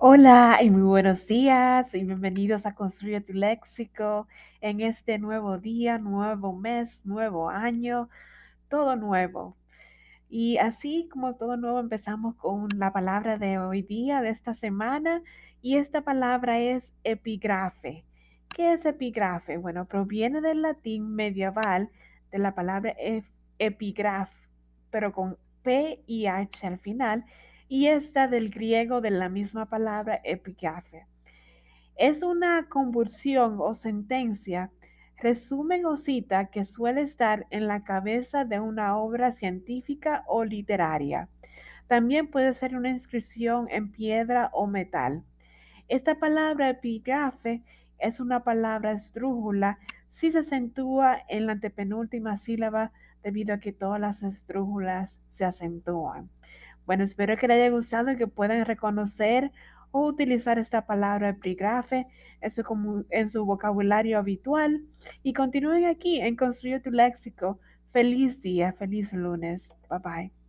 Hola y muy buenos días y bienvenidos a Construye tu Léxico en este nuevo día, nuevo mes, nuevo año, todo nuevo. Y así como todo nuevo empezamos con la palabra de hoy día, de esta semana, y esta palabra es epigrafe. ¿Qué es epigrafe? Bueno, proviene del latín medieval de la palabra epigraf, pero con P y H al final y esta del griego de la misma palabra epigrafe. Es una convulsión o sentencia, resumen o cita que suele estar en la cabeza de una obra científica o literaria. También puede ser una inscripción en piedra o metal. Esta palabra epigrafe es una palabra estrújula si se acentúa en la antepenúltima sílaba debido a que todas las estrújulas se acentúan. Bueno, espero que les haya gustado y que puedan reconocer o utilizar esta palabra epígrafe en su vocabulario habitual y continúen aquí en Construye tu Léxico. Feliz día, feliz lunes. Bye bye.